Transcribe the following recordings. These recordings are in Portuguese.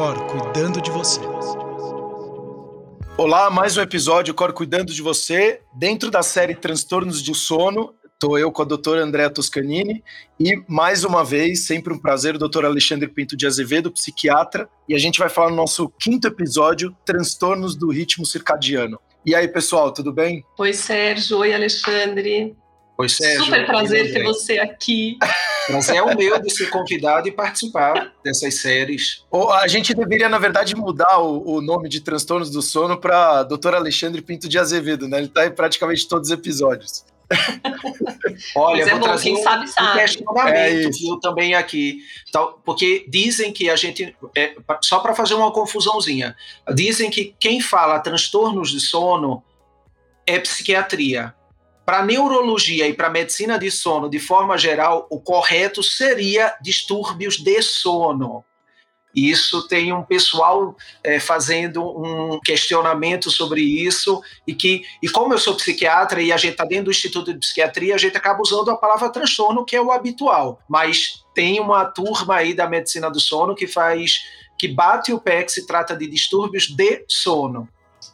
Cor cuidando de você. Olá, mais um episódio Cor cuidando de você, dentro da série Transtornos de Sono. Estou eu com a doutora Andréa Toscanini e, mais uma vez, sempre um prazer, o doutor Alexandre Pinto de Azevedo, psiquiatra, e a gente vai falar no nosso quinto episódio, Transtornos do Ritmo Circadiano. E aí, pessoal, tudo bem? Oi, Sérgio. Oi, Alexandre. Oi, Sérgio. Super prazer ter você aqui. Prazer é o meu de ser convidado e participar dessas séries. A gente deveria, na verdade, mudar o, o nome de Transtornos do Sono para Dr. Alexandre Pinto de Azevedo, né? Ele está em praticamente todos os episódios. Olha, Mas é vou bom, trazer quem um, sabe, um sabe. questionamento É viu, também aqui. Tal, porque dizem que a gente. é, só para fazer uma confusãozinha, dizem que quem fala transtornos de sono é psiquiatria. Para neurologia e para medicina de sono, de forma geral, o correto seria distúrbios de sono. Isso tem um pessoal é, fazendo um questionamento sobre isso e que e como eu sou psiquiatra e a gente está dentro do Instituto de Psiquiatria, a gente acaba usando a palavra transtorno que é o habitual, mas tem uma turma aí da medicina do sono que faz que bate o pé que se trata de distúrbios de sono.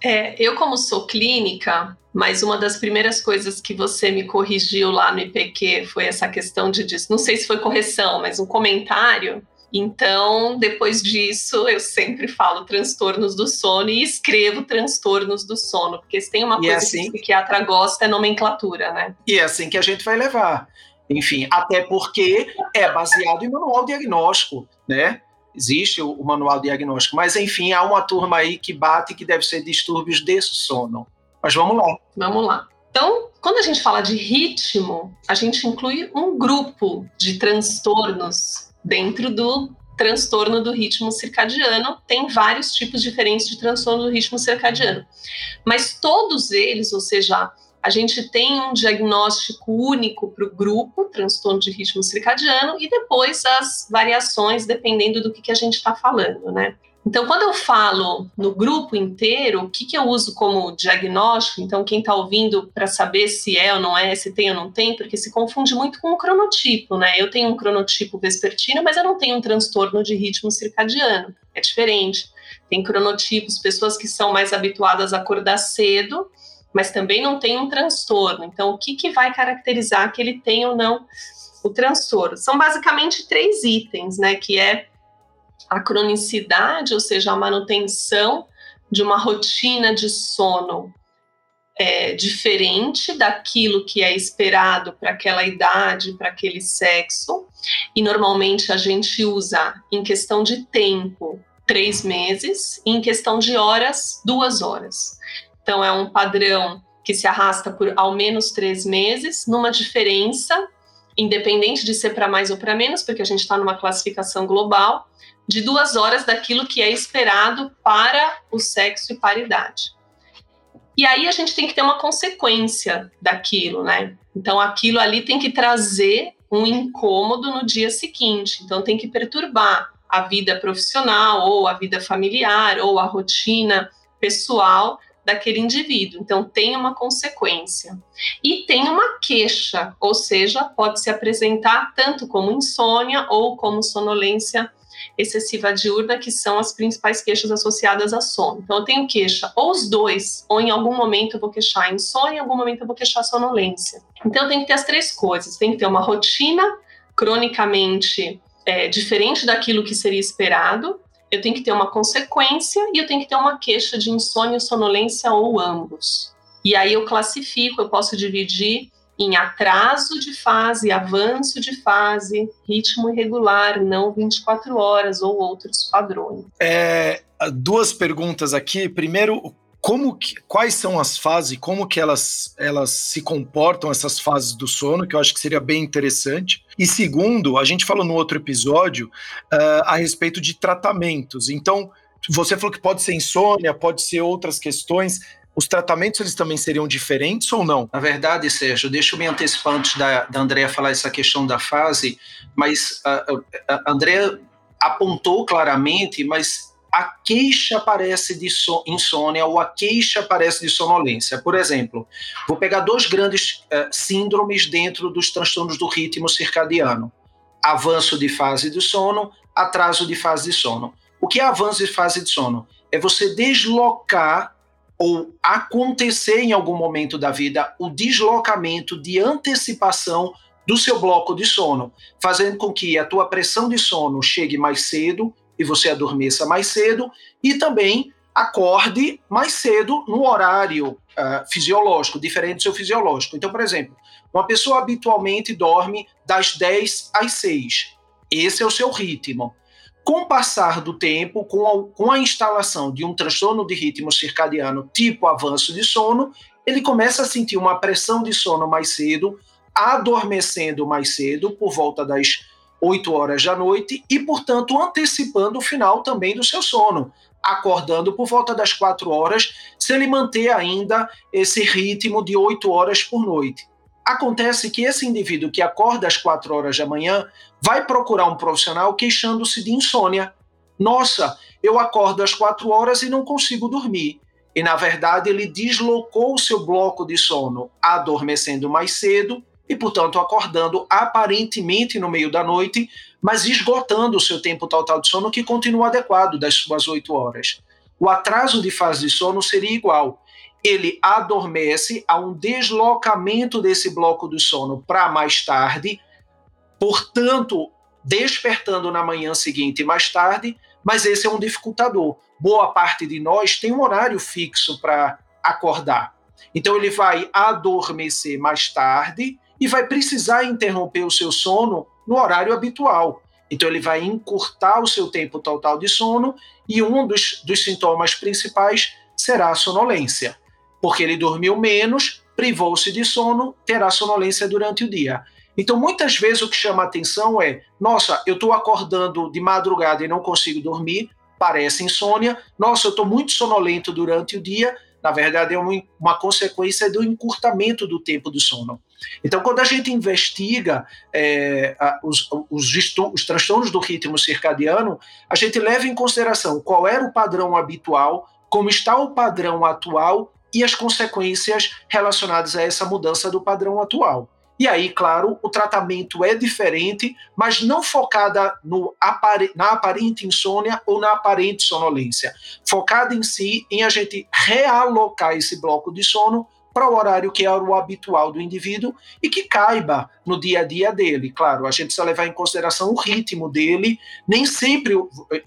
É, eu, como sou clínica, mas uma das primeiras coisas que você me corrigiu lá no IPQ foi essa questão de. Não sei se foi correção, mas um comentário. Então, depois disso, eu sempre falo transtornos do sono e escrevo transtornos do sono, porque se tem uma E coisa assim- que o psiquiatra gosta é nomenclatura, né? E é assim que a gente vai levar. Enfim, até porque é baseado em manual diagnóstico, né? Existe o, o manual diagnóstico, mas enfim, há uma turma aí que bate que deve ser distúrbios de sono. Mas vamos lá. Vamos lá. Então, quando a gente fala de ritmo, a gente inclui um grupo de transtornos dentro do transtorno do ritmo circadiano. Tem vários tipos diferentes de transtorno do ritmo circadiano. Mas todos eles, ou seja, a gente tem um diagnóstico único para o grupo, transtorno de ritmo circadiano, e depois as variações, dependendo do que, que a gente está falando, né? Então, quando eu falo no grupo inteiro, o que, que eu uso como diagnóstico? Então, quem está ouvindo para saber se é ou não é, se tem ou não tem, porque se confunde muito com o cronotipo, né? Eu tenho um cronotipo vespertino, mas eu não tenho um transtorno de ritmo circadiano. É diferente. Tem cronotipos, pessoas que são mais habituadas a acordar cedo, mas também não tem um transtorno. Então, o que, que vai caracterizar que ele tem ou não o transtorno? São basicamente três itens, né? Que é a cronicidade, ou seja, a manutenção de uma rotina de sono é, diferente daquilo que é esperado para aquela idade, para aquele sexo. E normalmente a gente usa em questão de tempo três meses, e em questão de horas, duas horas. Então é um padrão que se arrasta por ao menos três meses, numa diferença, independente de ser para mais ou para menos, porque a gente está numa classificação global, de duas horas daquilo que é esperado para o sexo e para a idade. E aí a gente tem que ter uma consequência daquilo, né? Então aquilo ali tem que trazer um incômodo no dia seguinte. Então tem que perturbar a vida profissional, ou a vida familiar, ou a rotina pessoal daquele indivíduo. Então tem uma consequência. E tem uma queixa, ou seja, pode se apresentar tanto como insônia ou como sonolência excessiva diurna, que são as principais queixas associadas a sono. Então, eu tenho queixa, ou os dois, ou em algum momento eu vou queixar insônia, em algum momento eu vou queixar sonolência. Então, tenho que ter as três coisas: tem que ter uma rotina cronicamente é, diferente daquilo que seria esperado, eu tenho que ter uma consequência e eu tenho que ter uma queixa de insônia, sonolência ou ambos. E aí eu classifico, eu posso dividir em atraso de fase, avanço de fase, ritmo irregular, não 24 horas ou outros padrões. É, duas perguntas aqui. Primeiro, como que, quais são as fases, como que elas, elas se comportam, essas fases do sono, que eu acho que seria bem interessante. E segundo, a gente falou no outro episódio uh, a respeito de tratamentos. Então, você falou que pode ser insônia, pode ser outras questões. Os tratamentos eles também seriam diferentes ou não? Na verdade, Sérgio, deixa eu me antecipar antes da, da Andrea falar essa questão da fase, mas a, a, a Andrea apontou claramente, mas a queixa aparece de insônia ou a queixa aparece de sonolência. Por exemplo, vou pegar dois grandes uh, síndromes dentro dos transtornos do ritmo circadiano: avanço de fase de sono, atraso de fase de sono. O que é avanço de fase de sono? É você deslocar ou acontecer em algum momento da vida o deslocamento de antecipação do seu bloco de sono, fazendo com que a tua pressão de sono chegue mais cedo e você adormeça mais cedo e também acorde mais cedo no horário uh, fisiológico, diferente do seu fisiológico. Então, por exemplo, uma pessoa habitualmente dorme das 10 às 6. Esse é o seu ritmo. Com o passar do tempo, com a, com a instalação de um transtorno de ritmo circadiano tipo avanço de sono, ele começa a sentir uma pressão de sono mais cedo, adormecendo mais cedo, por volta das 8 horas da noite, e, portanto, antecipando o final também do seu sono, acordando por volta das 4 horas, se ele manter ainda esse ritmo de 8 horas por noite. Acontece que esse indivíduo que acorda às 4 horas da manhã vai procurar um profissional queixando-se de insônia. Nossa, eu acordo às 4 horas e não consigo dormir. E na verdade ele deslocou o seu bloco de sono, adormecendo mais cedo e, portanto, acordando aparentemente no meio da noite, mas esgotando o seu tempo total de sono, que continua adequado das suas 8 horas. O atraso de fase de sono seria igual ele adormece, há um deslocamento desse bloco do sono para mais tarde, portanto, despertando na manhã seguinte mais tarde, mas esse é um dificultador. Boa parte de nós tem um horário fixo para acordar. Então ele vai adormecer mais tarde e vai precisar interromper o seu sono no horário habitual. Então ele vai encurtar o seu tempo total de sono e um dos, dos sintomas principais será a sonolência porque ele dormiu menos, privou-se de sono, terá sonolência durante o dia. Então, muitas vezes o que chama atenção é: nossa, eu estou acordando de madrugada e não consigo dormir, parece insônia. Nossa, eu estou muito sonolento durante o dia. Na verdade, é uma, uma, consequência do encurtamento do tempo do sono. Então, quando a gente investiga é, os, os, os transtornos do ritmo circadiano, a gente leva em consideração qual era o padrão habitual, como está o padrão atual e as consequências relacionadas a essa mudança do padrão atual. E aí, claro, o tratamento é diferente, mas não focada no na aparente insônia ou na aparente sonolência. Focada em si, em a gente realocar esse bloco de sono para o horário que é o habitual do indivíduo e que caiba no dia a dia dele. Claro, a gente precisa levar em consideração o ritmo dele, nem sempre,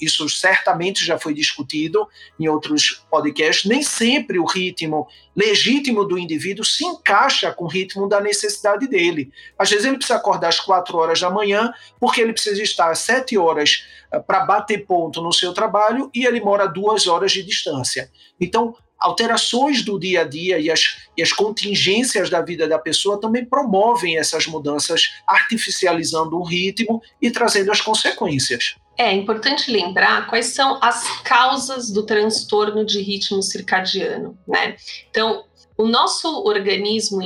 isso certamente já foi discutido em outros podcasts, nem sempre o ritmo legítimo do indivíduo se encaixa com o ritmo da necessidade dele. Às vezes ele precisa acordar às quatro horas da manhã, porque ele precisa estar às sete horas eh, para bater ponto no seu trabalho e ele mora duas horas de distância. Então, alterações do dia a dia e as, e as contingências da vida da pessoa também promovem essas mudanças, artificializando o ritmo e trazendo as consequências. É importante lembrar quais são as causas do transtorno de ritmo circadiano, né? Então, o nosso organismo,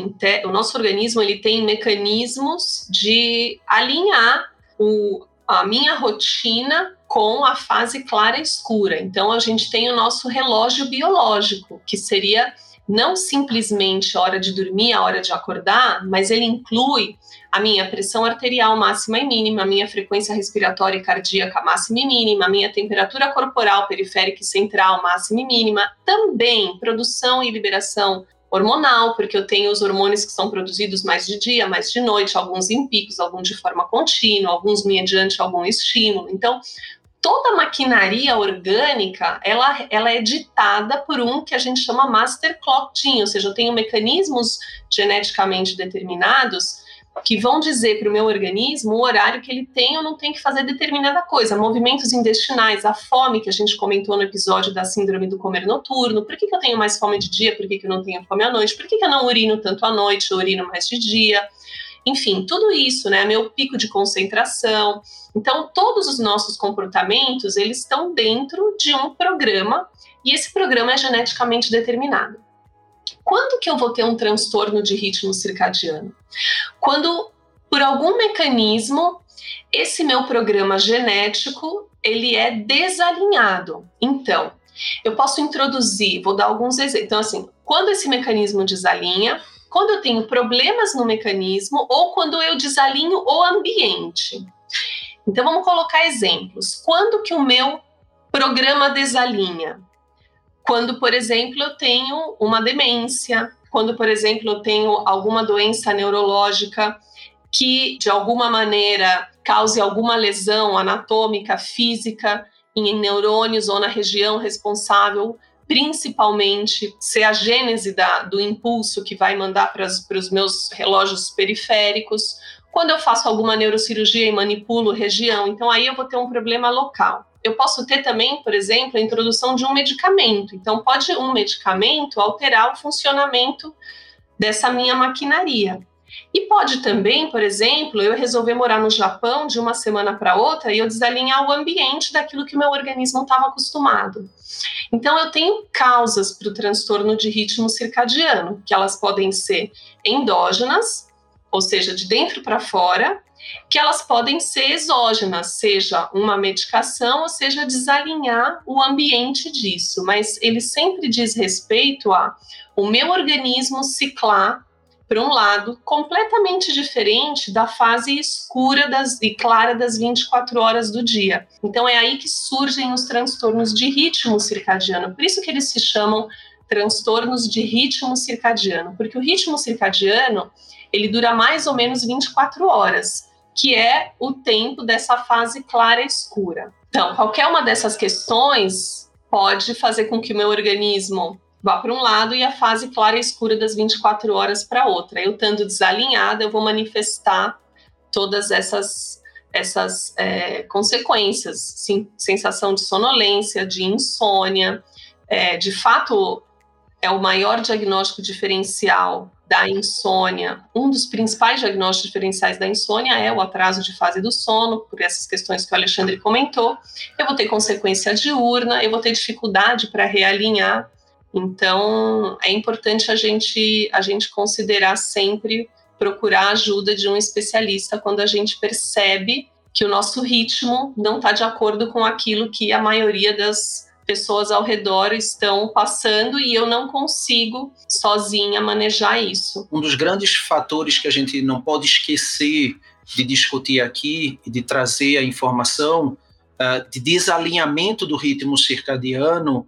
o nosso organismo ele tem mecanismos de alinhar o, a minha rotina com a fase clara escura. Então a gente tem o nosso relógio biológico, que seria não simplesmente a hora de dormir, a hora de acordar, mas ele inclui a minha pressão arterial máxima e mínima, a minha frequência respiratória e cardíaca máxima e mínima, a minha temperatura corporal periférica e central máxima e mínima, também produção e liberação hormonal, porque eu tenho os hormônios que são produzidos mais de dia, mais de noite, alguns em picos, alguns de forma contínua, alguns mediante algum estímulo. Então, toda maquinaria orgânica, ela, ela é ditada por um que a gente chama master clock gene, ou seja, eu tenho mecanismos geneticamente determinados que vão dizer para o meu organismo o horário que ele tem ou não tem que fazer determinada coisa. Movimentos intestinais, a fome, que a gente comentou no episódio da síndrome do comer noturno. Por que, que eu tenho mais fome de dia? Por que, que eu não tenho fome à noite? Por que, que eu não urino tanto à noite? Eu urino mais de dia? Enfim, tudo isso, né? Meu pico de concentração. Então, todos os nossos comportamentos, eles estão dentro de um programa e esse programa é geneticamente determinado. Quando que eu vou ter um transtorno de ritmo circadiano? Quando, por algum mecanismo, esse meu programa genético ele é desalinhado. Então, eu posso introduzir, vou dar alguns exemplos. Então, assim, quando esse mecanismo desalinha, quando eu tenho problemas no mecanismo ou quando eu desalinho o ambiente. Então, vamos colocar exemplos. Quando que o meu programa desalinha. Quando, por exemplo, eu tenho uma demência, quando, por exemplo, eu tenho alguma doença neurológica que, de alguma maneira, cause alguma lesão anatômica, física, em neurônios ou na região responsável, principalmente ser a gênese da, do impulso que vai mandar para os meus relógios periféricos. Quando eu faço alguma neurocirurgia e manipulo região, então aí eu vou ter um problema local. Eu posso ter também, por exemplo, a introdução de um medicamento. Então, pode um medicamento alterar o funcionamento dessa minha maquinaria. E pode também, por exemplo, eu resolver morar no Japão de uma semana para outra e eu desalinhar o ambiente daquilo que o meu organismo estava acostumado. Então, eu tenho causas para o transtorno de ritmo circadiano, que elas podem ser endógenas, ou seja, de dentro para fora, que elas podem ser exógenas, seja uma medicação, ou seja, desalinhar o ambiente disso. Mas ele sempre diz respeito a o meu organismo ciclar para um lado completamente diferente da fase escura das, e clara das 24 horas do dia. Então é aí que surgem os transtornos de ritmo circadiano. Por isso que eles se chamam transtornos de ritmo circadiano, porque o ritmo circadiano ele dura mais ou menos 24 horas, que é o tempo dessa fase clara escura. Então, qualquer uma dessas questões pode fazer com que o meu organismo vá para um lado e a fase clara e escura das 24 horas para outra. Eu estando desalinhada, eu vou manifestar todas essas essas é, consequências, sim, sensação de sonolência, de insônia, é, de fato é o maior diagnóstico diferencial da insônia. Um dos principais diagnósticos diferenciais da insônia é o atraso de fase do sono, por essas questões que o Alexandre comentou. Eu vou ter consequência diurna, eu vou ter dificuldade para realinhar então, é importante a gente, a gente considerar sempre procurar a ajuda de um especialista quando a gente percebe que o nosso ritmo não está de acordo com aquilo que a maioria das pessoas ao redor estão passando e eu não consigo sozinha manejar isso. Um dos grandes fatores que a gente não pode esquecer de discutir aqui e de trazer a informação uh, de desalinhamento do ritmo circadiano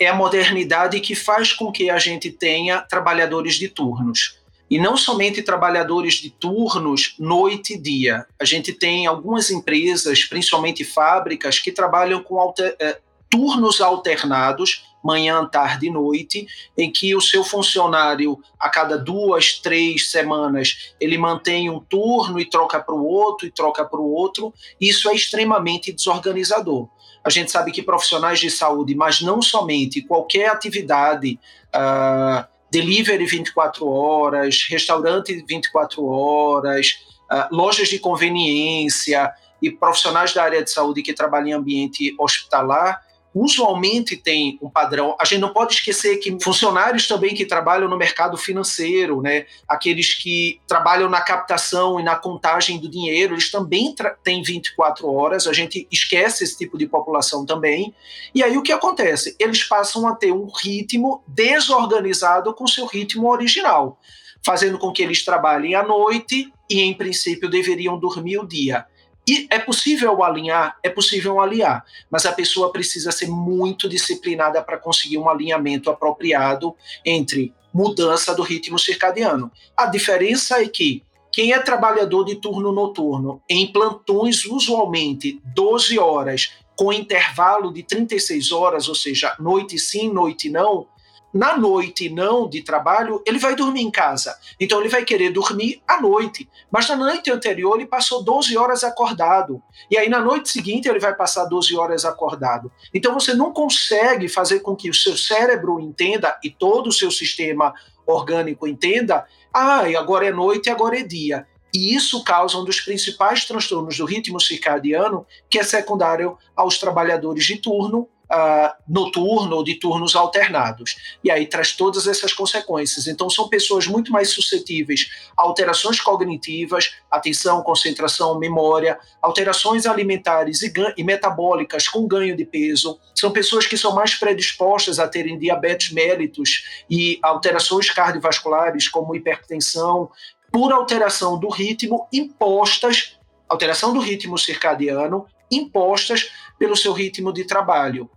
é a modernidade que faz com que a gente tenha trabalhadores de turnos. E não somente trabalhadores de turnos noite e dia. A gente tem algumas empresas, principalmente fábricas, que trabalham com alter, eh, turnos alternados, manhã, tarde e noite, em que o seu funcionário, a cada duas, três semanas, ele mantém um turno e troca para o outro, e troca para o outro. Isso é extremamente desorganizador. A gente sabe que profissionais de saúde, mas não somente, qualquer atividade, uh, delivery 24 horas, restaurante 24 horas, uh, lojas de conveniência e profissionais da área de saúde que trabalham em ambiente hospitalar, usualmente tem um padrão. A gente não pode esquecer que funcionários também que trabalham no mercado financeiro, né, aqueles que trabalham na captação e na contagem do dinheiro, eles também têm 24 horas. A gente esquece esse tipo de população também. E aí o que acontece? Eles passam a ter um ritmo desorganizado com seu ritmo original, fazendo com que eles trabalhem à noite e, em princípio, deveriam dormir o dia. E é possível alinhar, é possível alinhar, mas a pessoa precisa ser muito disciplinada para conseguir um alinhamento apropriado entre mudança do ritmo circadiano. A diferença é que quem é trabalhador de turno noturno em plantões usualmente 12 horas com intervalo de 36 horas, ou seja, noite sim, noite não, na noite não de trabalho, ele vai dormir em casa. Então ele vai querer dormir à noite. Mas na noite anterior ele passou 12 horas acordado. E aí na noite seguinte ele vai passar 12 horas acordado. Então você não consegue fazer com que o seu cérebro entenda e todo o seu sistema orgânico entenda, ah, agora é noite e agora é dia. E isso causa um dos principais transtornos do ritmo circadiano, que é secundário aos trabalhadores de turno, uh, noturno ou de turnos alternados. E aí traz todas essas consequências. Então, são pessoas muito mais suscetíveis a alterações cognitivas, atenção, concentração, memória, alterações alimentares e, e metabólicas com ganho de peso. São pessoas que são mais predispostas a terem diabetes mellitus e alterações cardiovasculares, como hipertensão, por alteração do ritmo impostas alteração do ritmo circadiano impostas pelo seu ritmo de trabalho,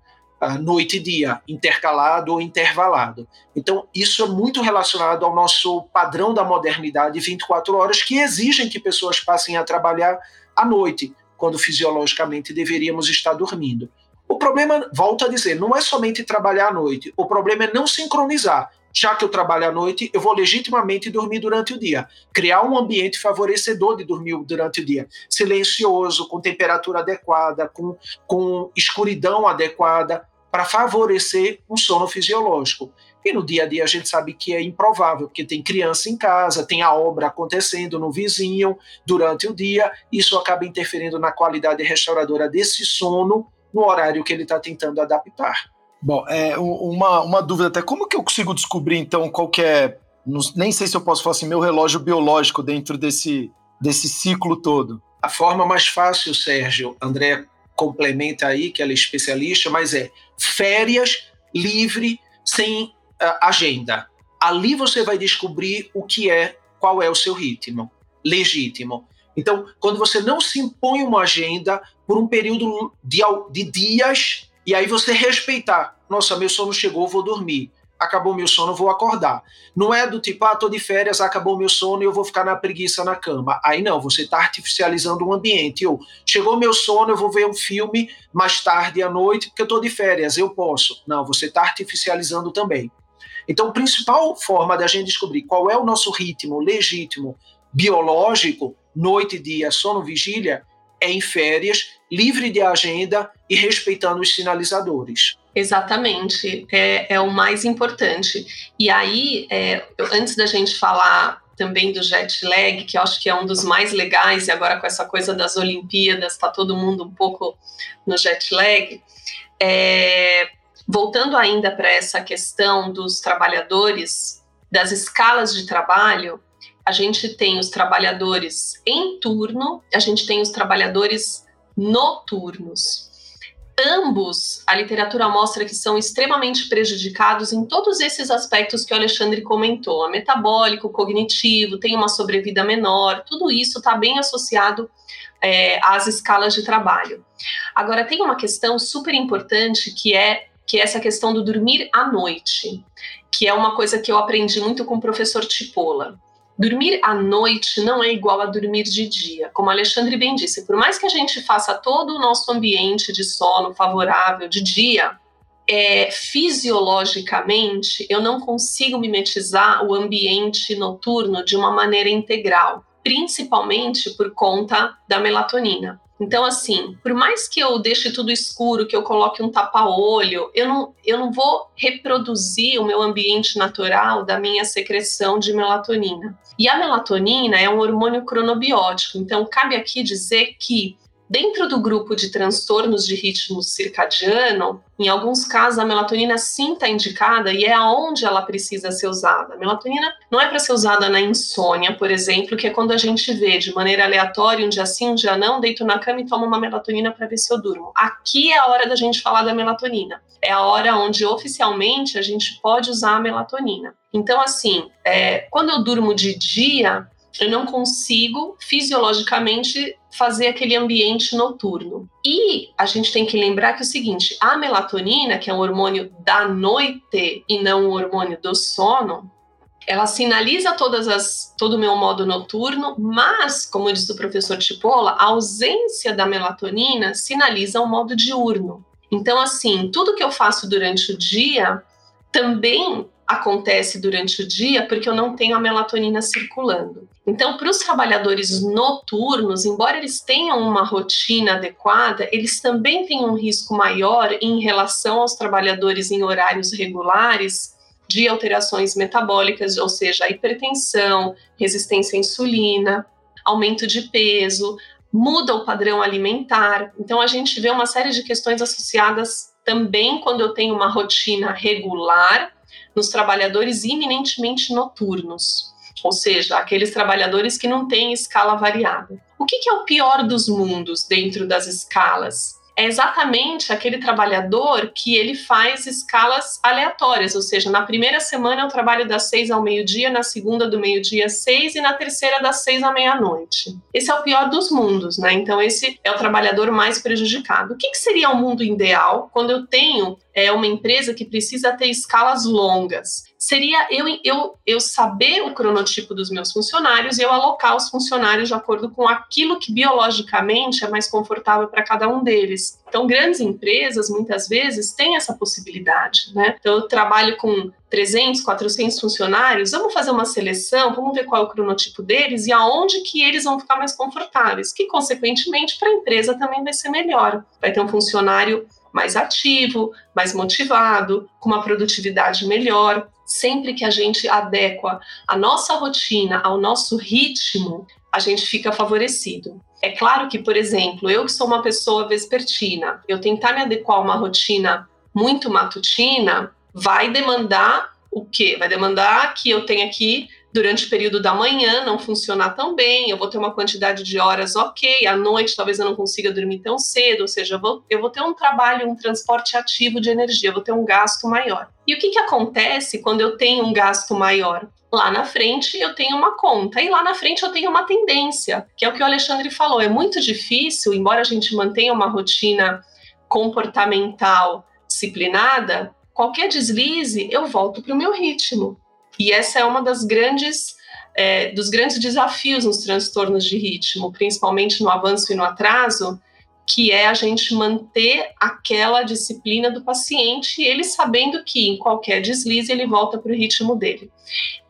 noite e dia, intercalado ou intervalado. Então, isso é muito relacionado ao nosso padrão da modernidade 24 horas, que exigem que pessoas passem a trabalhar à noite, quando fisiologicamente deveríamos estar dormindo. O problema, volto a dizer, não é somente trabalhar à noite, o problema é não sincronizar. Já que eu trabalho à noite, eu vou legitimamente dormir durante o dia. Criar um ambiente favorecedor de dormir durante o dia. Silencioso, com temperatura adequada, com, com escuridão adequada, para favorecer um sono fisiológico. E no dia a dia a gente sabe que é improvável, porque tem criança em casa, tem a obra acontecendo no vizinho durante o dia, isso acaba interferindo na qualidade restauradora desse sono no horário que ele está tentando adaptar. Bom, é, uma, uma dúvida até, como que eu consigo descobrir então qual que é, nem sei se eu posso falar assim, meu relógio biológico dentro desse, desse ciclo todo? A forma mais fácil, Sérgio, André complementa aí, que ela é especialista, mas é férias livre, sem uh, agenda. Ali você vai descobrir o que é, qual é o seu ritmo legítimo. Então, quando você não se impõe uma agenda por um período de, de dias, e aí você respeitar, nossa, meu sono chegou, vou dormir. Acabou meu sono, vou acordar. Não é do tipo, ah, tô de férias, acabou meu sono e eu vou ficar na preguiça na cama. Aí não, você está artificializando o ambiente. Eu, chegou meu sono, eu vou ver um filme mais tarde à noite, porque eu tô de férias, eu posso. Não, você está artificializando também. Então, a principal forma da gente descobrir qual é o nosso ritmo legítimo biológico, noite dia, sono vigília, é em férias, livre de agenda e respeitando os sinalizadores. Exatamente, é, é o mais importante. E aí, é, antes da gente falar também do jet lag, que eu acho que é um dos mais legais, e agora com essa coisa das Olimpíadas, está todo mundo um pouco no jet lag. É, voltando ainda para essa questão dos trabalhadores, das escalas de trabalho, a gente tem os trabalhadores em turno, a gente tem os trabalhadores noturnos. Ambos, a literatura mostra que são extremamente prejudicados em todos esses aspectos que o Alexandre comentou: metabólico, cognitivo, tem uma sobrevida menor, tudo isso está bem associado é, às escalas de trabalho. Agora, tem uma questão super importante que é que é essa questão do dormir à noite, que é uma coisa que eu aprendi muito com o professor Tipola. Dormir à noite não é igual a dormir de dia. Como Alexandre bem disse, por mais que a gente faça todo o nosso ambiente de sono favorável de dia, é, fisiologicamente eu não consigo mimetizar o ambiente noturno de uma maneira integral, principalmente por conta da melatonina. Então, assim, por mais que eu deixe tudo escuro, que eu coloque um tapa-olho, eu não, eu não vou reproduzir o meu ambiente natural da minha secreção de melatonina. E a melatonina é um hormônio cronobiótico, então cabe aqui dizer que Dentro do grupo de transtornos de ritmo circadiano, em alguns casos a melatonina sim está indicada e é aonde ela precisa ser usada. A melatonina não é para ser usada na insônia, por exemplo, que é quando a gente vê de maneira aleatória, um dia sim, um dia não, deito na cama e tomo uma melatonina para ver se eu durmo. Aqui é a hora da gente falar da melatonina. É a hora onde oficialmente a gente pode usar a melatonina. Então, assim, é, quando eu durmo de dia, eu não consigo fisiologicamente fazer aquele ambiente noturno. E a gente tem que lembrar que é o seguinte: a melatonina, que é um hormônio da noite e não um hormônio do sono, ela sinaliza todas as, todo o meu modo noturno, mas, como diz o professor Tipola, a ausência da melatonina sinaliza o modo diurno. Então, assim, tudo que eu faço durante o dia também acontece durante o dia porque eu não tenho a melatonina circulando. Então, para os trabalhadores noturnos, embora eles tenham uma rotina adequada, eles também têm um risco maior em relação aos trabalhadores em horários regulares de alterações metabólicas, ou seja, hipertensão, resistência à insulina, aumento de peso, muda o padrão alimentar. Então, a gente vê uma série de questões associadas também quando eu tenho uma rotina regular nos trabalhadores eminentemente noturnos, ou seja, aqueles trabalhadores que não têm escala variável. O que, é o pior dos mundos dentro das escalas? é exatamente aquele trabalhador que ele faz escalas aleatórias, ou seja, na primeira semana eu trabalho das seis ao meio-dia, na segunda do meio-dia seis e na terceira das seis à meia-noite. Esse é o pior dos mundos, né? Então esse é o trabalhador mais prejudicado. O que, que seria o um mundo ideal quando eu tenho é, uma empresa que precisa ter escalas longas? Seria eu, eu, eu saber o cronotipo dos meus funcionários e eu alocar os funcionários de acordo com aquilo que biologicamente é mais confortável para cada um deles. Então, grandes empresas, muitas vezes, têm essa possibilidade, né? Então, eu trabalho com 300, 400 funcionários, vamos fazer uma seleção, vamos ver qual é o cronotipo deles e aonde que eles vão ficar mais confortáveis, que, consequentemente, para a empresa também vai ser melhor. Vai ter um funcionário mais ativo, mais motivado, com uma produtividade melhor. Sempre que a gente adequa a nossa rotina ao nosso ritmo, a gente fica favorecido. É claro que, por exemplo, eu que sou uma pessoa vespertina, eu tentar me adequar a uma rotina muito matutina vai demandar o quê? Vai demandar que eu tenha aqui durante o período da manhã não funcionar tão bem, eu vou ter uma quantidade de horas ok, à noite talvez eu não consiga dormir tão cedo, ou seja, eu vou, eu vou ter um trabalho, um transporte ativo de energia, eu vou ter um gasto maior. E o que, que acontece quando eu tenho um gasto maior? Lá na frente eu tenho uma conta, e lá na frente eu tenho uma tendência, que é o que o Alexandre falou. É muito difícil, embora a gente mantenha uma rotina comportamental disciplinada, qualquer deslize eu volto para o meu ritmo. E essa é uma das grandes é, dos grandes desafios nos transtornos de ritmo, principalmente no avanço e no atraso, que é a gente manter aquela disciplina do paciente, ele sabendo que em qualquer deslize ele volta para o ritmo dele.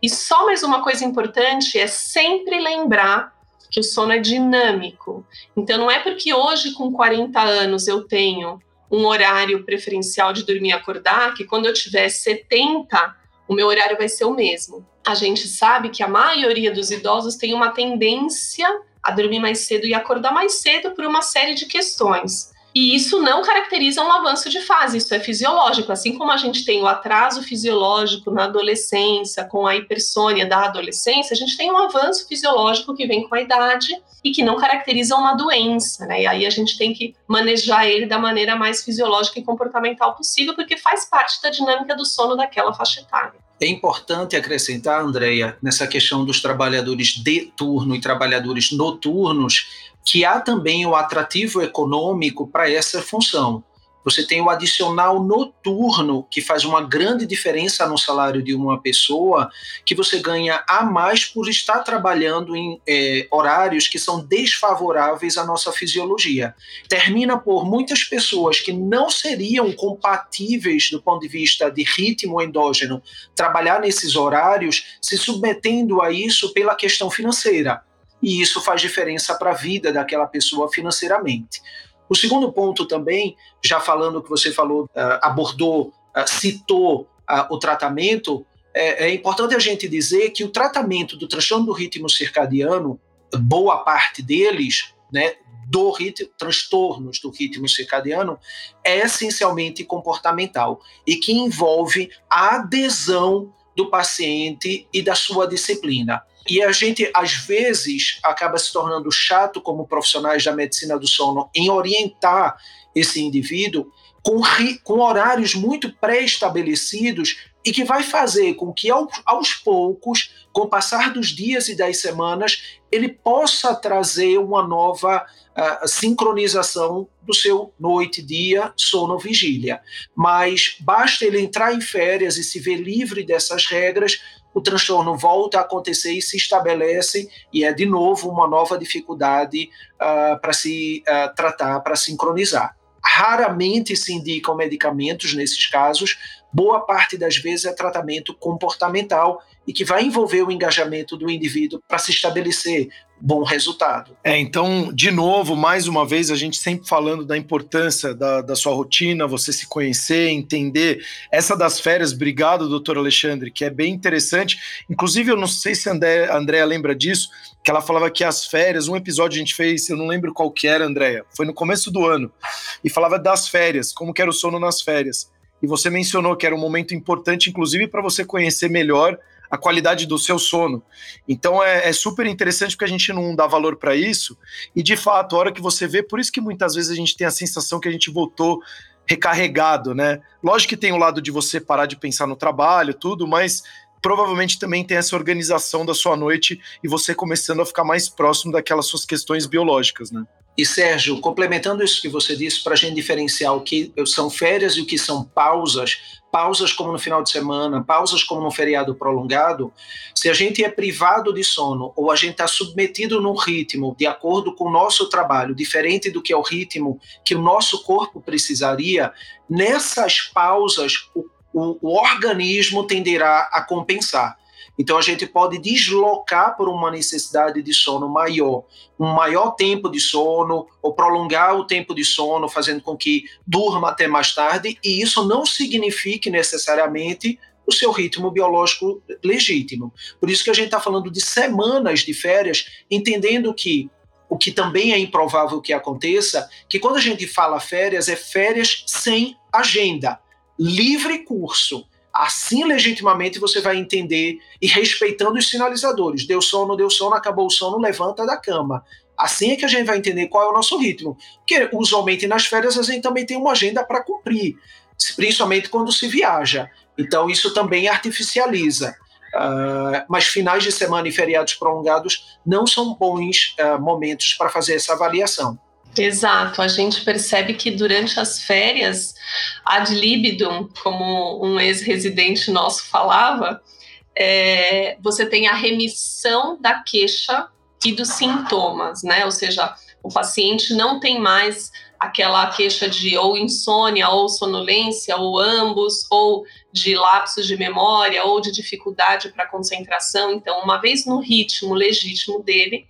E só mais uma coisa importante é sempre lembrar que o sono é dinâmico. Então não é porque hoje com 40 anos eu tenho um horário preferencial de dormir e acordar que quando eu tiver 70 o meu horário vai ser o mesmo. A gente sabe que a maioria dos idosos tem uma tendência a dormir mais cedo e acordar mais cedo por uma série de questões. E isso não caracteriza um avanço de fase, isso é fisiológico. Assim como a gente tem o atraso fisiológico na adolescência, com a hipersônia da adolescência, a gente tem um avanço fisiológico que vem com a idade e que não caracteriza uma doença, né? E aí a gente tem que manejar ele da maneira mais fisiológica e comportamental possível, porque faz parte da dinâmica do sono daquela faixa etária. É importante acrescentar, Andreia, nessa questão dos trabalhadores de turno e trabalhadores noturnos, que há também o atrativo econômico para essa função. Você tem o adicional noturno, que faz uma grande diferença no salário de uma pessoa, que você ganha a mais por estar trabalhando em é, horários que são desfavoráveis à nossa fisiologia. Termina por muitas pessoas que não seriam compatíveis do ponto de vista de ritmo endógeno trabalhar nesses horários, se submetendo a isso pela questão financeira. E isso faz diferença para a vida daquela pessoa financeiramente. O segundo ponto também, já falando que você falou, uh, abordou, uh, citou uh, o tratamento, é, é, importante a gente dizer que o tratamento do transtorno do ritmo circadiano, boa parte deles, né, do ritmo, transtornos do ritmo circadiano, é essencialmente comportamental e que envolve a adesão do paciente e da sua disciplina. E a gente, às vezes, acaba se tornando chato como profissionais da medicina do sono em orientar esse indivíduo com, com horários muito pré-estabelecidos e que vai fazer com que, ao, aos poucos, com o passar dos dias e das semanas, ele possa trazer uma nova uh, sincronização do seu noite, dia, sono, vigília. Mas basta ele entrar em férias e se ver livre dessas regras o transtorno volta a acontecer e se estabelece, e é de novo uma nova dificuldade uh, para se uh, tratar, para sincronizar. Raramente se indicam medicamentos nesses casos, boa parte das vezes é tratamento comportamental e que vai envolver o engajamento do indivíduo para se estabelecer bom resultado. É, então, de novo, mais uma vez, a gente sempre falando da importância da, da sua rotina, você se conhecer, entender. Essa das férias, obrigado, doutor Alexandre, que é bem interessante. Inclusive, eu não sei se a André, Andréa lembra disso, que ela falava que as férias, um episódio a gente fez, eu não lembro qual que era, Andréa, foi no começo do ano, e falava das férias, como que era o sono nas férias. E você mencionou que era um momento importante, inclusive, para você conhecer melhor a qualidade do seu sono. Então é, é super interessante porque a gente não dá valor para isso. E de fato, a hora que você vê, por isso que muitas vezes a gente tem a sensação que a gente voltou recarregado, né? Lógico que tem o lado de você parar de pensar no trabalho, tudo, mas provavelmente também tem essa organização da sua noite e você começando a ficar mais próximo daquelas suas questões biológicas, né? E Sérgio, complementando isso que você disse, para a gente diferenciar o que são férias e o que são pausas, pausas como no final de semana, pausas como no feriado prolongado, se a gente é privado de sono ou a gente está submetido num ritmo de acordo com o nosso trabalho, diferente do que é o ritmo que o nosso corpo precisaria, nessas pausas o, o, o organismo tenderá a compensar. Então a gente pode deslocar por uma necessidade de sono maior, um maior tempo de sono, ou prolongar o tempo de sono, fazendo com que durma até mais tarde, e isso não signifique necessariamente o seu ritmo biológico legítimo. Por isso que a gente está falando de semanas de férias, entendendo que o que também é improvável que aconteça, que quando a gente fala férias, é férias sem agenda, livre curso. Assim, legitimamente, você vai entender e respeitando os sinalizadores. Deu sono, deu sono, acabou o sono, levanta da cama. Assim é que a gente vai entender qual é o nosso ritmo. Porque, usualmente, nas férias, a gente também tem uma agenda para cumprir, principalmente quando se viaja. Então, isso também artificializa. Uh, mas finais de semana e feriados prolongados não são bons uh, momentos para fazer essa avaliação. Exato, a gente percebe que durante as férias, ad libidum, como um ex-residente nosso falava, é, você tem a remissão da queixa e dos sintomas, né? Ou seja, o paciente não tem mais aquela queixa de ou insônia, ou sonolência, ou ambos, ou de lapsos de memória, ou de dificuldade para concentração. Então, uma vez no ritmo legítimo dele,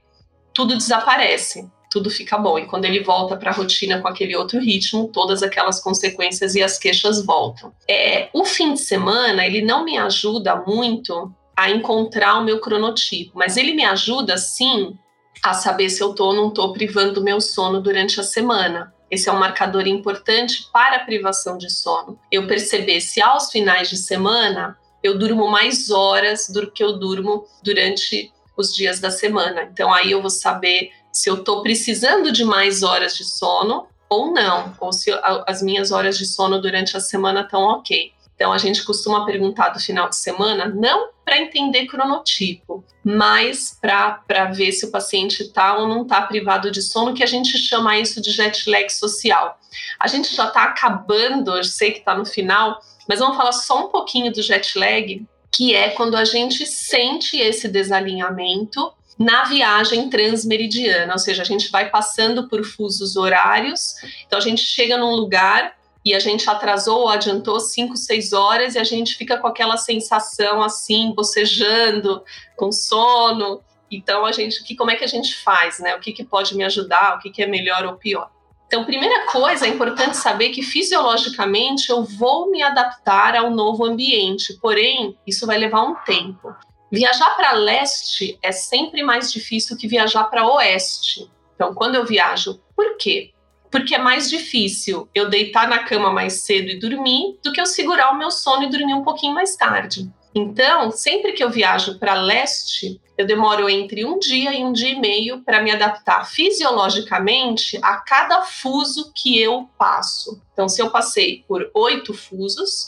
tudo desaparece tudo fica bom. E quando ele volta para a rotina com aquele outro ritmo, todas aquelas consequências e as queixas voltam. É, o fim de semana, ele não me ajuda muito a encontrar o meu cronotipo, mas ele me ajuda sim a saber se eu tô ou não tô privando do meu sono durante a semana. Esse é um marcador importante para a privação de sono. Eu perceber se aos finais de semana eu durmo mais horas do que eu durmo durante os dias da semana. Então aí eu vou saber se eu estou precisando de mais horas de sono ou não, ou se as minhas horas de sono durante a semana estão ok. Então a gente costuma perguntar do final de semana, não para entender cronotipo, mas para ver se o paciente está ou não está privado de sono, que a gente chama isso de jet lag social. A gente já está acabando, eu sei que está no final, mas vamos falar só um pouquinho do jet lag, que é quando a gente sente esse desalinhamento na viagem transmeridiana, ou seja, a gente vai passando por fusos horários, então a gente chega num lugar e a gente atrasou ou adiantou 5, 6 horas e a gente fica com aquela sensação assim, bocejando, com sono. Então a gente, que, como é que a gente faz, né? O que, que pode me ajudar, o que, que é melhor ou pior? Então, primeira coisa, é importante saber que fisiologicamente eu vou me adaptar ao novo ambiente, porém, isso vai levar um tempo. Viajar para leste é sempre mais difícil que viajar para oeste. Então, quando eu viajo, por quê? Porque é mais difícil eu deitar na cama mais cedo e dormir do que eu segurar o meu sono e dormir um pouquinho mais tarde. Então, sempre que eu viajo para leste, eu demoro entre um dia e um dia e meio para me adaptar fisiologicamente a cada fuso que eu passo. Então, se eu passei por oito fusos,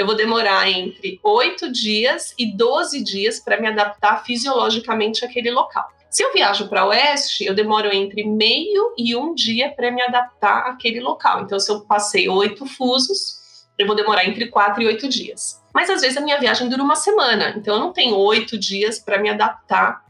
eu vou demorar entre 8 dias e 12 dias para me adaptar fisiologicamente àquele local. Se eu viajo para oeste, eu demoro entre meio e um dia para me adaptar àquele local. Então, se eu passei oito fusos, eu vou demorar entre quatro e oito dias. Mas às vezes a minha viagem dura uma semana, então eu não tenho oito dias para me adaptar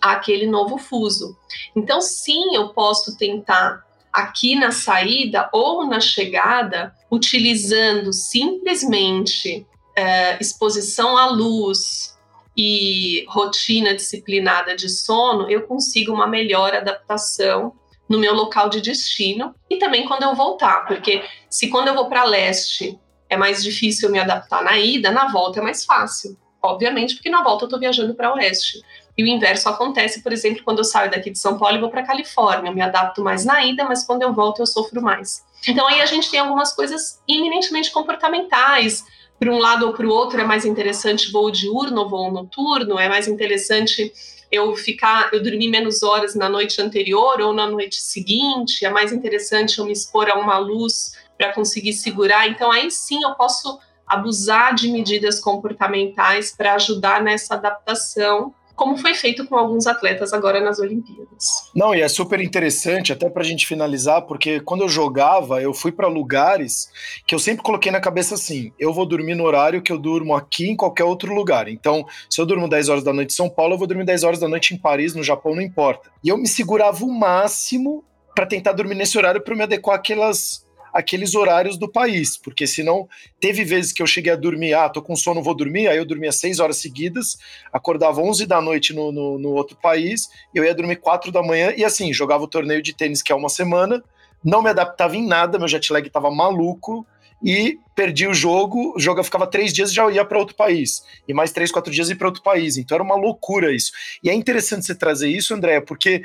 àquele novo fuso. Então, sim, eu posso tentar aqui na saída ou na chegada, utilizando simplesmente é, exposição à luz e rotina disciplinada de sono, eu consigo uma melhor adaptação no meu local de destino e também quando eu voltar, porque se quando eu vou para leste é mais difícil me adaptar na ida, na volta é mais fácil. Obviamente, porque na volta eu estou viajando para oeste. E o inverso acontece, por exemplo, quando eu saio daqui de São Paulo e vou para Califórnia. Eu me adapto mais na ida, mas quando eu volto eu sofro mais. Então aí a gente tem algumas coisas eminentemente comportamentais, para um lado ou para o outro é mais interessante voo diurno voo noturno, é mais interessante eu ficar, eu dormir menos horas na noite anterior ou na noite seguinte, é mais interessante eu me expor a uma luz para conseguir segurar. Então aí sim eu posso abusar de medidas comportamentais para ajudar nessa adaptação como foi feito com alguns atletas agora nas Olimpíadas. Não, e é super interessante, até para a gente finalizar, porque quando eu jogava, eu fui para lugares que eu sempre coloquei na cabeça assim: eu vou dormir no horário que eu durmo aqui em qualquer outro lugar. Então, se eu durmo 10 horas da noite em São Paulo, eu vou dormir 10 horas da noite em Paris, no Japão, não importa. E eu me segurava o máximo para tentar dormir nesse horário para me adequar àquelas aqueles horários do país, porque senão teve vezes que eu cheguei a dormir, ah, tô com sono, vou dormir, aí eu dormia seis horas seguidas, acordava 11 da noite no, no, no outro país, eu ia dormir quatro da manhã, e assim, jogava o torneio de tênis que é uma semana, não me adaptava em nada, meu jet lag tava maluco, e perdi o jogo, o jogo ficava três dias e já ia para outro país, e mais três, quatro dias ir para outro país, então era uma loucura isso. E é interessante você trazer isso, André, porque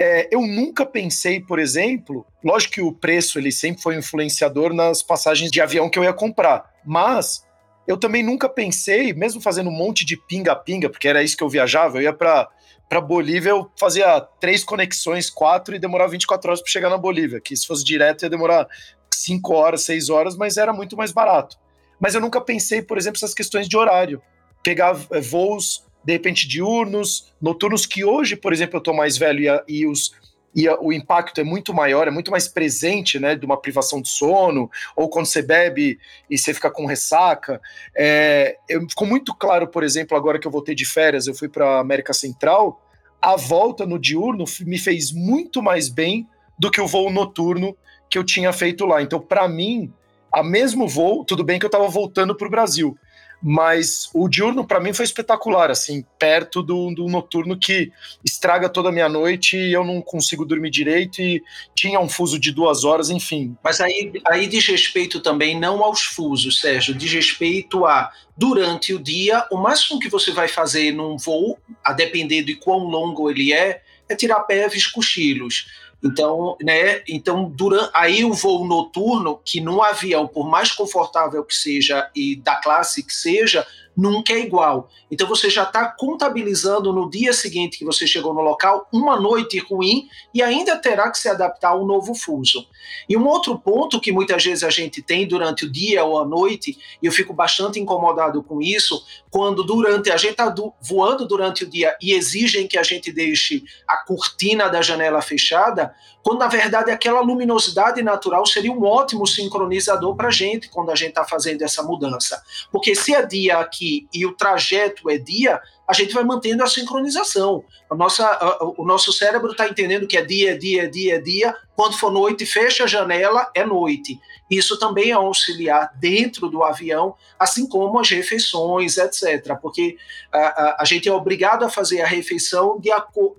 é, eu nunca pensei, por exemplo, lógico que o preço ele sempre foi influenciador nas passagens de avião que eu ia comprar, mas eu também nunca pensei, mesmo fazendo um monte de pinga-pinga, porque era isso que eu viajava, eu ia para para Bolívia, eu fazia três conexões, quatro, e demorava 24 horas para chegar na Bolívia, que se fosse direto ia demorar cinco horas, seis horas, mas era muito mais barato. Mas eu nunca pensei, por exemplo, essas questões de horário. Pegar voos de repente diurnos, noturnos, que hoje, por exemplo, eu estou mais velho e, a, e os, e o impacto é muito maior, é muito mais presente, né, de uma privação de sono, ou quando você bebe e você fica com ressaca. É, eu, ficou muito claro, por exemplo, agora que eu voltei de férias, eu fui para a América Central, a volta no diurno me fez muito mais bem do que o voo noturno que eu tinha feito lá. Então, para mim, a mesmo voo, tudo bem que eu estava voltando para o Brasil, mas o diurno para mim foi espetacular, assim, perto do, do, noturno que estraga toda a minha noite e eu não consigo dormir direito e tinha um fuso de duas horas, enfim. Mas aí, aí diz respeito também não aos fusos, Sérgio, diz respeito a durante o dia, o máximo que você vai fazer num voo, a depender de quão longo ele é, é tirar peves, cochilos. Então, né, então durante, aí o voo noturno, que num avião, por mais confortável que seja e da classe que seja, nunca é igual. Então você já está contabilizando no dia seguinte que você chegou no local uma noite ruim e ainda terá que se adaptar ao novo fuso. E um outro ponto que muitas vezes a gente tem durante o dia ou a noite, e eu fico bastante incomodado com isso, quando durante a gente está voando durante o dia e exigem que a gente deixe a cortina da janela fechada, quando na verdade aquela luminosidade natural seria um ótimo sincronizador para a gente quando a gente está fazendo essa mudança. Porque se é dia aqui e o trajeto é dia, a gente vai mantendo a sincronização. A nossa, a, o nosso cérebro está entendendo que é dia, é dia, é dia, é dia. Quando for noite, fecha a janela, é noite. Isso também é auxiliar dentro do avião, assim como as refeições, etc. Porque a, a, a gente é obrigado a fazer a refeição de,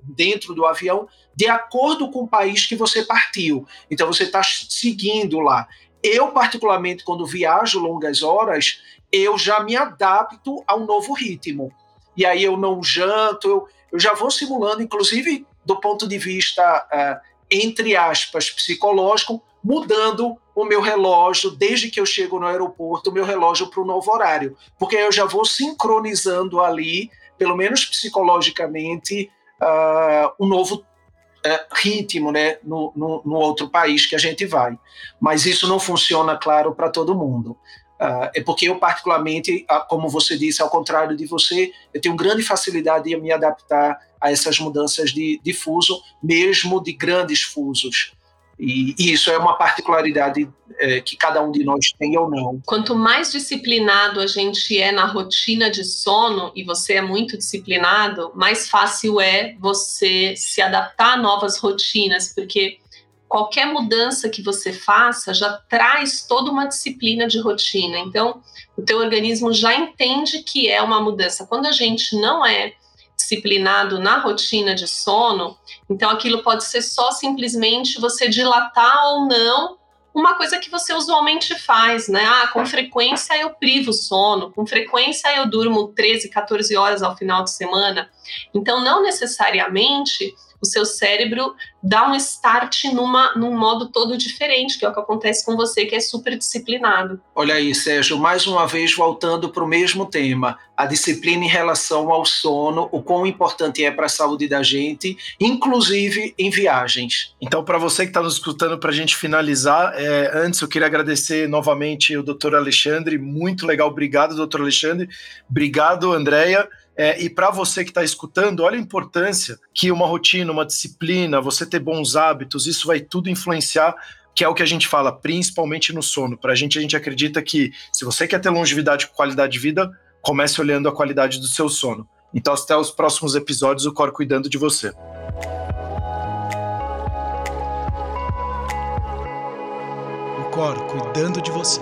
dentro do avião de acordo com o país que você partiu. Então você está seguindo lá. Eu, particularmente, quando viajo longas horas, eu já me adapto a um novo ritmo e aí eu não janto, eu, eu já vou simulando, inclusive do ponto de vista, uh, entre aspas, psicológico, mudando o meu relógio, desde que eu chego no aeroporto, o meu relógio para o novo horário. Porque eu já vou sincronizando ali, pelo menos psicologicamente, uh, um novo uh, ritmo né, no, no, no, outro país que a gente vai. Mas isso não funciona, claro, para todo mundo. Uh, é porque eu, particularmente, como você disse, ao contrário de você, eu tenho grande facilidade em me adaptar a essas mudanças de, de fuso, mesmo de grandes fusos. E, e isso é uma particularidade é, que cada um de nós tem ou não. Quanto mais disciplinado a gente é na rotina de sono, e você é muito disciplinado, mais fácil é você se adaptar a novas rotinas, porque qualquer mudança que você faça já traz toda uma disciplina de rotina. Então, o teu organismo já entende que é uma mudança. Quando a gente não é disciplinado na rotina de sono, então aquilo pode ser só simplesmente você dilatar ou não uma coisa que você usualmente faz, né? Ah, com frequência eu privo sono, com frequência eu durmo 13, 14 horas ao final de semana. Então, não necessariamente o seu cérebro dá um start numa, num modo todo diferente, que é o que acontece com você, que é super disciplinado. Olha aí, Sérgio, mais uma vez voltando para o mesmo tema, a disciplina em relação ao sono, o quão importante é para a saúde da gente, inclusive em viagens. Então, para você que está nos escutando, para a gente finalizar, é, antes eu queria agradecer novamente o doutor Alexandre, muito legal, obrigado, doutor Alexandre, obrigado, Andréia. É, e para você que está escutando, olha a importância que uma rotina, uma disciplina, você ter bons hábitos, isso vai tudo influenciar, que é o que a gente fala, principalmente no sono. Para a gente, a gente acredita que se você quer ter longevidade com qualidade de vida, comece olhando a qualidade do seu sono. Então, até os próximos episódios, o Cor cuidando de você. O Cor cuidando de você.